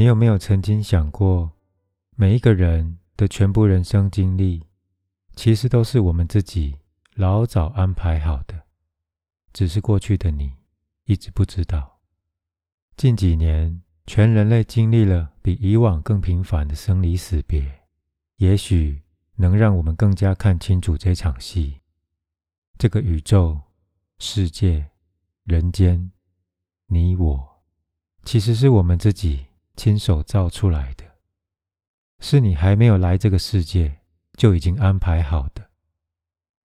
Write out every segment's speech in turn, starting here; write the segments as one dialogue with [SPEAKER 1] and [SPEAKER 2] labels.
[SPEAKER 1] 你有没有曾经想过，每一个人的全部人生经历，其实都是我们自己老早安排好的，只是过去的你一直不知道。近几年，全人类经历了比以往更频繁的生离死别，也许能让我们更加看清楚这场戏。这个宇宙、世界、人间，你我，其实是我们自己亲手造出来的，是你还没有来这个世界就已经安排好的，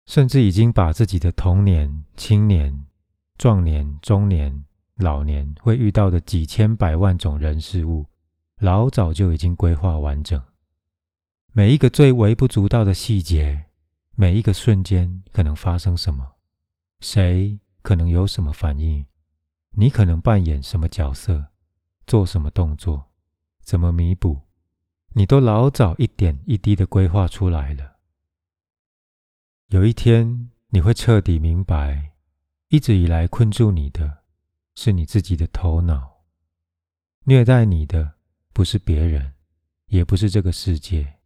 [SPEAKER 1] 甚至已经把自己的童年、青年、壮年、中年、老年会遇到的几千百万种人事物，老早就已经规划完整，每一个最微不足道的细节。每一个瞬间可能发生什么，谁可能有什么反应，你可能扮演什么角色，做什么动作，怎么弥补，你都老早一点一滴的规划出来了。有一天你会彻底明白，一直以来困住你的，是你自己的头脑，虐待你的不是别人，也不是这个世界，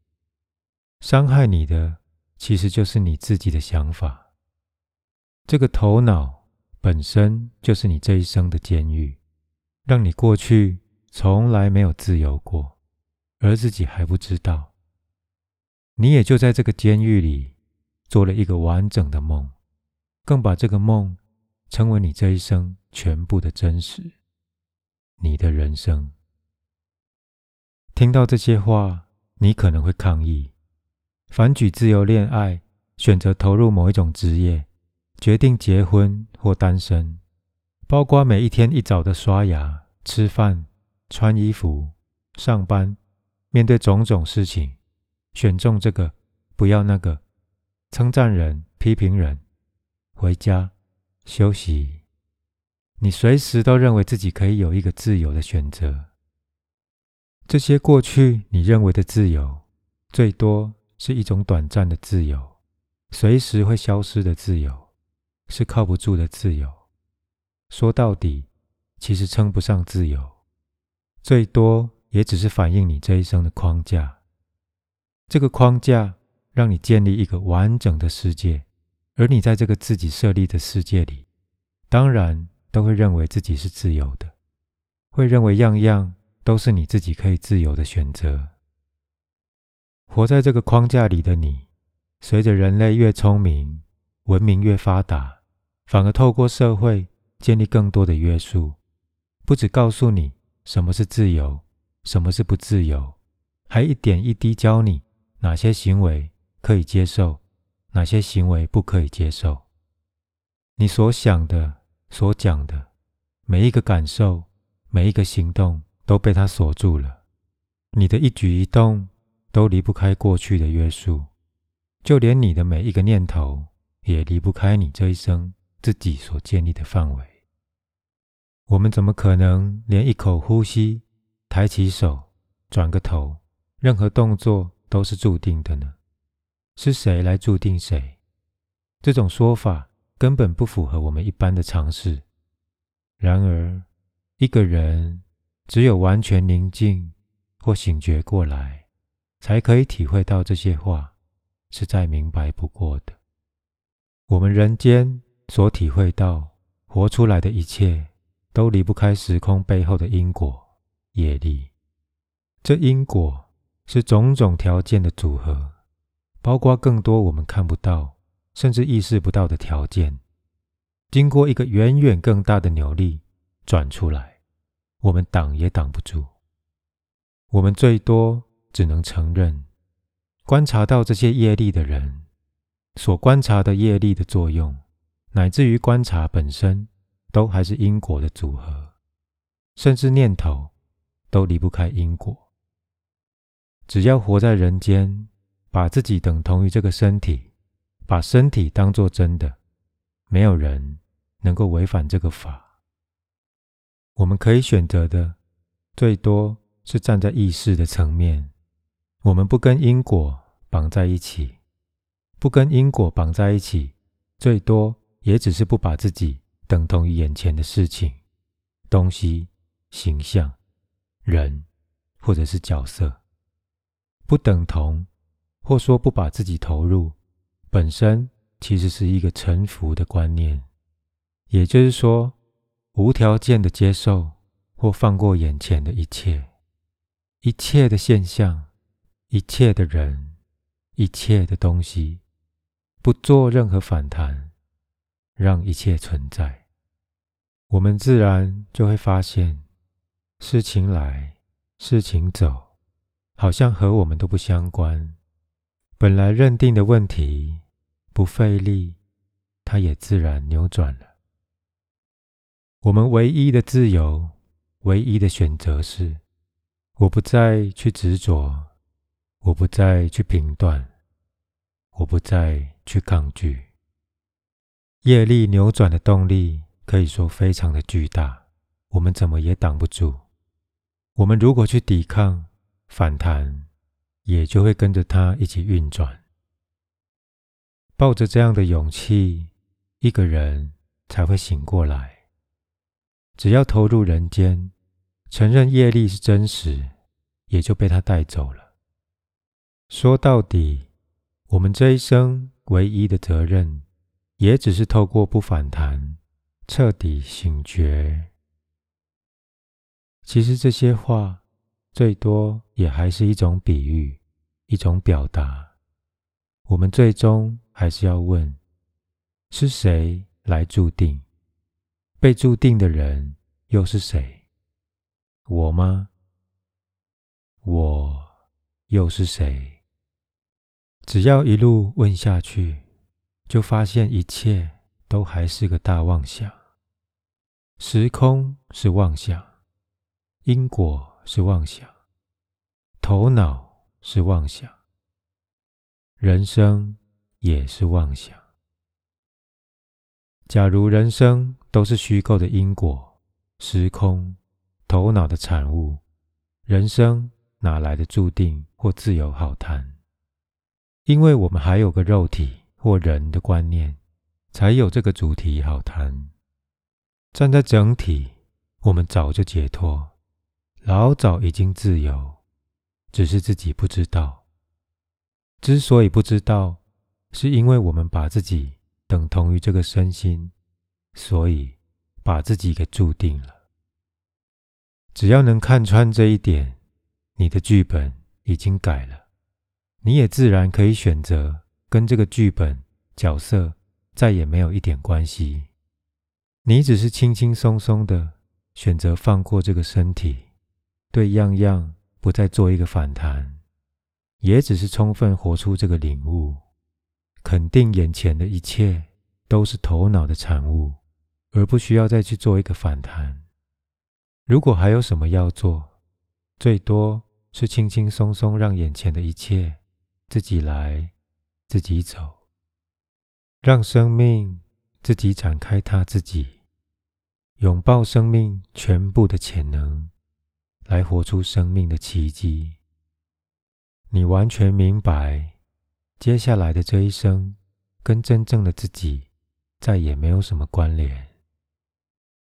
[SPEAKER 1] 伤害你的。其实就是你自己的想法。这个头脑本身就是你这一生的监狱，让你过去从来没有自由过，而自己还不知道。你也就在这个监狱里做了一个完整的梦，更把这个梦成为你这一生全部的真实，你的人生。听到这些话，你可能会抗议。反举自由恋爱，选择投入某一种职业，决定结婚或单身，包括每一天一早的刷牙、吃饭、穿衣服、上班，面对种种事情，选中这个，不要那个，称赞人、批评人，回家休息，你随时都认为自己可以有一个自由的选择。这些过去你认为的自由，最多。是一种短暂的自由，随时会消失的自由，是靠不住的自由。说到底，其实称不上自由，最多也只是反映你这一生的框架。这个框架让你建立一个完整的世界，而你在这个自己设立的世界里，当然都会认为自己是自由的，会认为样样都是你自己可以自由的选择。活在这个框架里的你，随着人类越聪明、文明越发达，反而透过社会建立更多的约束，不只告诉你什么是自由，什么是不自由，还一点一滴教你哪些行为可以接受，哪些行为不可以接受。你所想的、所讲的，每一个感受、每一个行动都被他锁住了，你的一举一动。都离不开过去的约束，就连你的每一个念头也离不开你这一生自己所建立的范围。我们怎么可能连一口呼吸、抬起手、转个头，任何动作都是注定的呢？是谁来注定谁？这种说法根本不符合我们一般的常识。然而，一个人只有完全宁静或醒觉过来。才可以体会到这些话是再明白不过的。我们人间所体会到、活出来的一切，都离不开时空背后的因果业力。这因果是种种条件的组合，包括更多我们看不到、甚至意识不到的条件，经过一个远远更大的扭力转出来，我们挡也挡不住。我们最多。只能承认，观察到这些业力的人所观察的业力的作用，乃至于观察本身，都还是因果的组合，甚至念头都离不开因果。只要活在人间，把自己等同于这个身体，把身体当作真的，没有人能够违反这个法。我们可以选择的，最多是站在意识的层面。我们不跟因果绑在一起，不跟因果绑在一起，最多也只是不把自己等同于眼前的事情、东西、形象、人、或者是角色，不等同，或说不把自己投入，本身其实是一个臣服的观念。也就是说，无条件的接受或放过眼前的一切，一切的现象，一切的人，一切的东西，不做任何反弹，让一切存在，我们自然就会发现，事情来，事情走，好像和我们都不相关。本来认定的问题，不费力，它也自然扭转了。我们唯一的自由，唯一的选择是：我不再去执着，我不再去评断，我不再去抗拒。业力扭转的动力可以说非常的巨大，我们怎么也挡不住。我们如果去抵抗、反弹，也就会跟着它一起运转。抱着这样的勇气，一个人才会醒过来。只要投入人间，承认业力是真实，也就被他带走了。说到底，我们这一生唯一的责任，也只是透过不反弹，彻底醒觉。其实这些话，最多也还是一种比喻，一种表达。我们最终还是要问：是谁来注定？被注定的人又是谁？我吗？我又是谁？只要一路问下去，就发现一切都还是个大妄想。时空是妄想，因果是妄想，头脑是妄想，人生也是妄想。假如人生都是虚构的因果、时空、头脑的产物，人生哪来的注定或自由好谈？因为我们还有个肉体或人的观念，才有这个主题好谈。站在整体，我们早就解脱，老早已经自由，只是自己不知道。之所以不知道，是因为我们把自己。等同于这个身心，所以把自己给注定了。只要能看穿这一点，你的剧本已经改了，你也自然可以选择跟这个剧本角色再也没有一点关系。你只是轻轻松松的选择放过这个身体，对样样不再做一个反弹，也只是充分活出这个领悟。肯定眼前的一切都是头脑的产物，而不需要再去做一个反弹。如果还有什么要做，最多是轻轻松松让眼前的一切自己来，自己走，让生命自己展开它自己，拥抱生命全部的潜能，来活出生命的奇迹。你完全明白。接下来的这一生，跟真正的自己再也没有什么关联。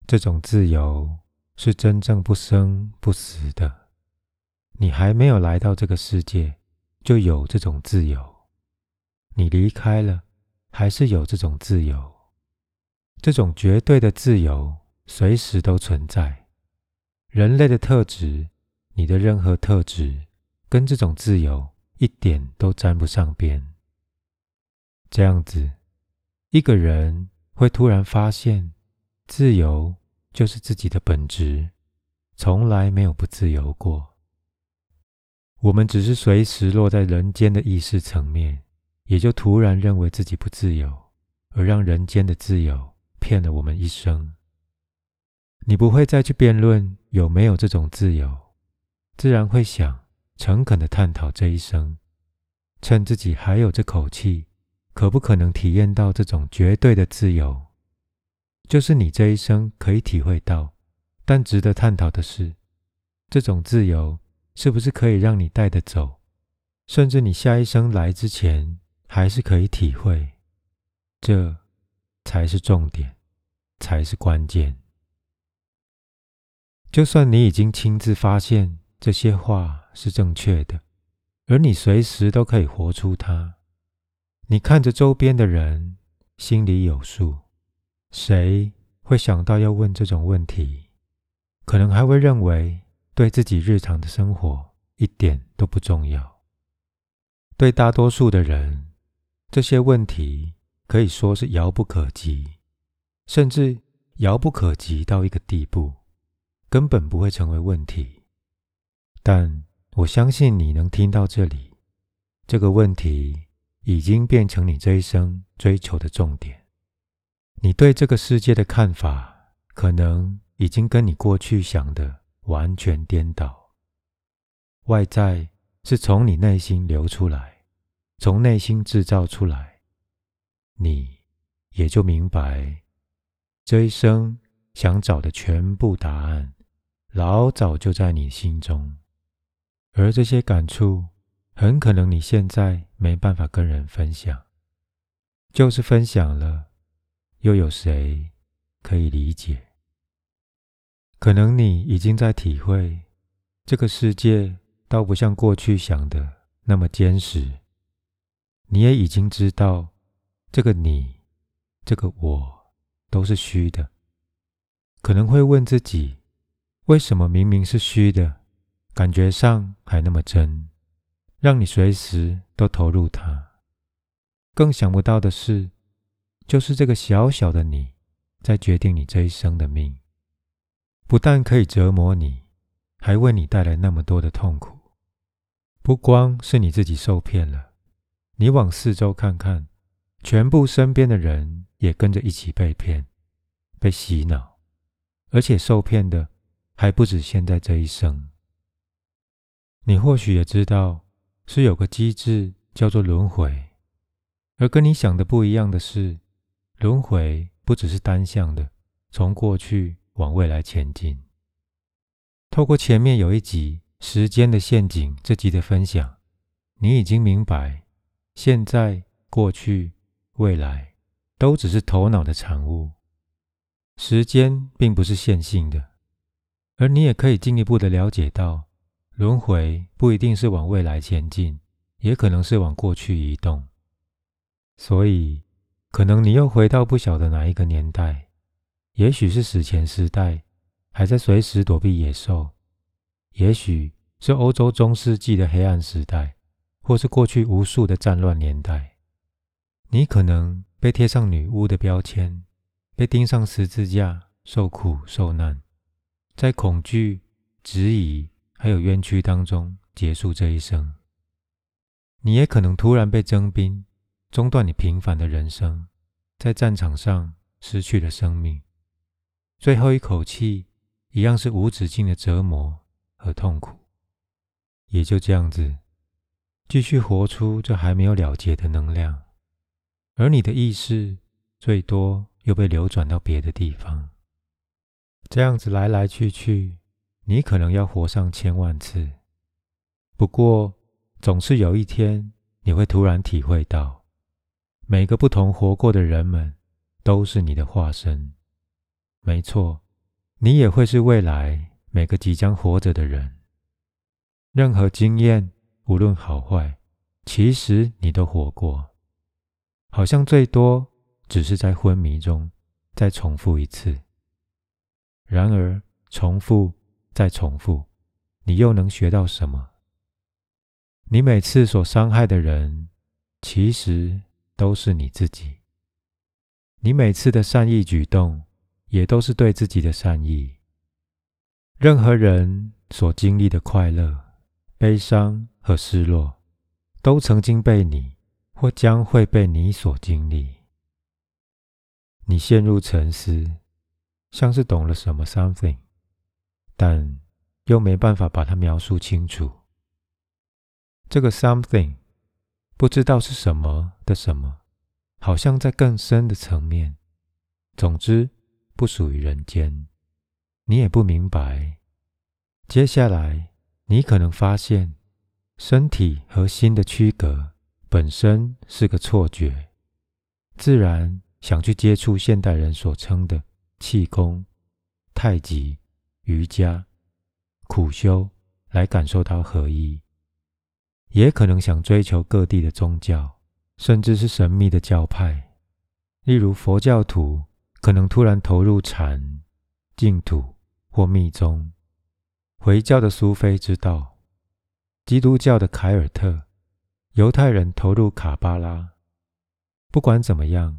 [SPEAKER 1] 这种自由是真正不生不死的。你还没有来到这个世界，就有这种自由；你离开了，还是有这种自由。这种绝对的自由，随时都存在。人类的特质，你的任何特质，跟这种自由。一点都沾不上边。这样子，一个人会突然发现，自由就是自己的本质，从来没有不自由过。我们只是随时落在人间的意识层面，也就突然认为自己不自由，而让人间的自由骗了我们一生。你不会再去辩论有没有这种自由，自然会想。诚恳的探讨这一生，趁自己还有这口气，可不可能体验到这种绝对的自由？就是你这一生可以体会到，但值得探讨的是，这种自由是不是可以让你带得走，甚至你下一生来之前还是可以体会？这才是重点，才是关键。就算你已经亲自发现。这些话是正确的，而你随时都可以活出它。你看着周边的人，心里有数。谁会想到要问这种问题？可能还会认为对自己日常的生活一点都不重要。对大多数的人，这些问题可以说是遥不可及，甚至遥不可及到一个地步，根本不会成为问题。但我相信你能听到这里，这个问题已经变成你这一生追求的重点。你对这个世界的看法，可能已经跟你过去想的完全颠倒。外在是从你内心流出来，从内心制造出来，你也就明白，这一生想找的全部答案，老早就在你心中。而这些感触，很可能你现在没办法跟人分享，就是分享了，又有谁可以理解？可能你已经在体会，这个世界倒不像过去想的那么坚实。你也已经知道，这个你，这个我，都是虚的。可能会问自己，为什么明明是虚的？感觉上还那么真，让你随时都投入它。更想不到的是，就是这个小小的你，在决定你这一生的命。不但可以折磨你，还为你带来那么多的痛苦。不光是你自己受骗了，你往四周看看，全部身边的人也跟着一起被骗、被洗脑，而且受骗的还不止现在这一生。你或许也知道，是有个机制叫做轮回，而跟你想的不一样的是，轮回不只是单向的，从过去往未来前进。透过前面有一集《时间的陷阱》这集的分享，你已经明白，现在、过去、未来都只是头脑的产物，时间并不是线性的，而你也可以进一步的了解到。轮回不一定是往未来前进，也可能是往过去移动。所以，可能你又回到不晓得哪一个年代，也许是史前时代，还在随时躲避野兽；也许是欧洲中世纪的黑暗时代，或是过去无数的战乱年代。你可能被贴上女巫的标签，被钉上十字架，受苦受难，在恐惧、质疑。还有冤屈当中结束这一生，你也可能突然被征兵，中断你平凡的人生，在战场上失去了生命，最后一口气一样是无止境的折磨和痛苦，也就这样子继续活出这还没有了结的能量，而你的意识最多又被流转到别的地方，这样子来来去去。你可能要活上千万次，不过总是有一天你会突然体会到，每个不同活过的人们都是你的化身。没错，你也会是未来每个即将活着的人。任何经验，无论好坏，其实你都活过，好像最多只是在昏迷中再重复一次。然而，重复。再重复，你又能学到什么？你每次所伤害的人，其实都是你自己。你每次的善意举动，也都是对自己的善意。任何人所经历的快乐、悲伤和失落，都曾经被你，或将会被你所经历。你陷入沉思，像是懂了什么 something。但又没办法把它描述清楚。这个 something 不知道是什么的什么，好像在更深的层面。总之，不属于人间。你也不明白。接下来，你可能发现，身体和心的区隔本身是个错觉，自然想去接触现代人所称的气功、太极。瑜伽、苦修来感受到合一，也可能想追求各地的宗教，甚至是神秘的教派。例如佛教徒可能突然投入禅、净土或密宗；回教的苏菲之道，基督教的凯尔特，犹太人投入卡巴拉。不管怎么样，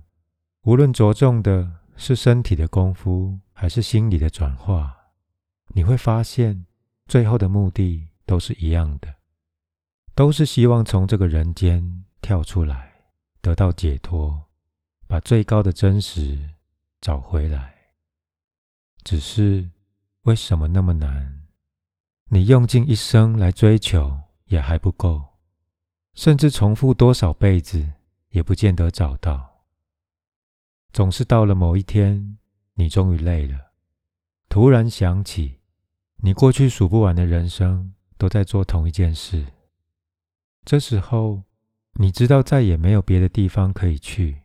[SPEAKER 1] 无论着重的是身体的功夫，还是心理的转化，你会发现，最后的目的都是一样的，都是希望从这个人间跳出来，得到解脱，把最高的真实找回来。只是为什么那么难？你用尽一生来追求也还不够，甚至重复多少辈子也不见得找到。总是到了某一天。你终于累了，突然想起，你过去数不完的人生都在做同一件事。这时候，你知道再也没有别的地方可以去，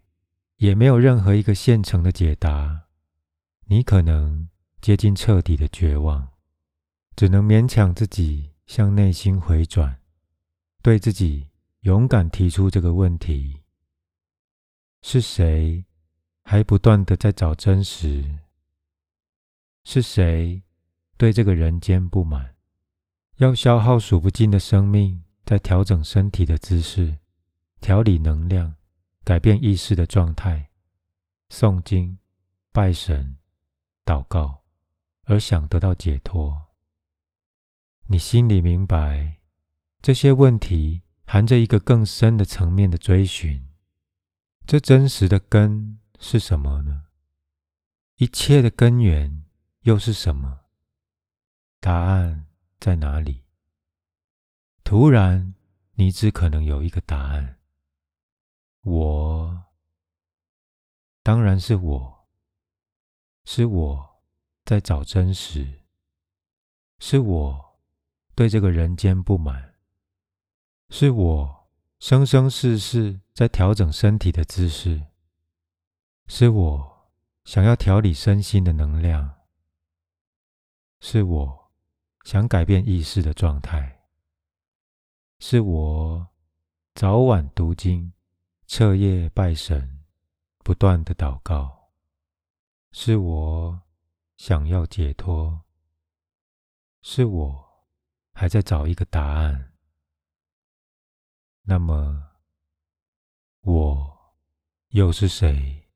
[SPEAKER 1] 也没有任何一个现成的解答。你可能接近彻底的绝望，只能勉强自己向内心回转，对自己勇敢提出这个问题：是谁？还不断的在找真实，是谁对这个人间不满？要消耗数不尽的生命，在调整身体的姿势，调理能量，改变意识的状态，诵经、拜神、祷告，而想得到解脱。你心里明白，这些问题含着一个更深的层面的追寻，这真实的根。是什么呢？一切的根源又是什么？答案在哪里？突然，你只可能有一个答案：我，当然是我，是我在找真实，是我对这个人间不满，是我生生世世在调整身体的姿势。是我想要调理身心的能量，是我想改变意识的状态，是我早晚读经、彻夜拜神、不断的祷告，是我想要解脱，是我还在找一个答案。那么，我又是谁？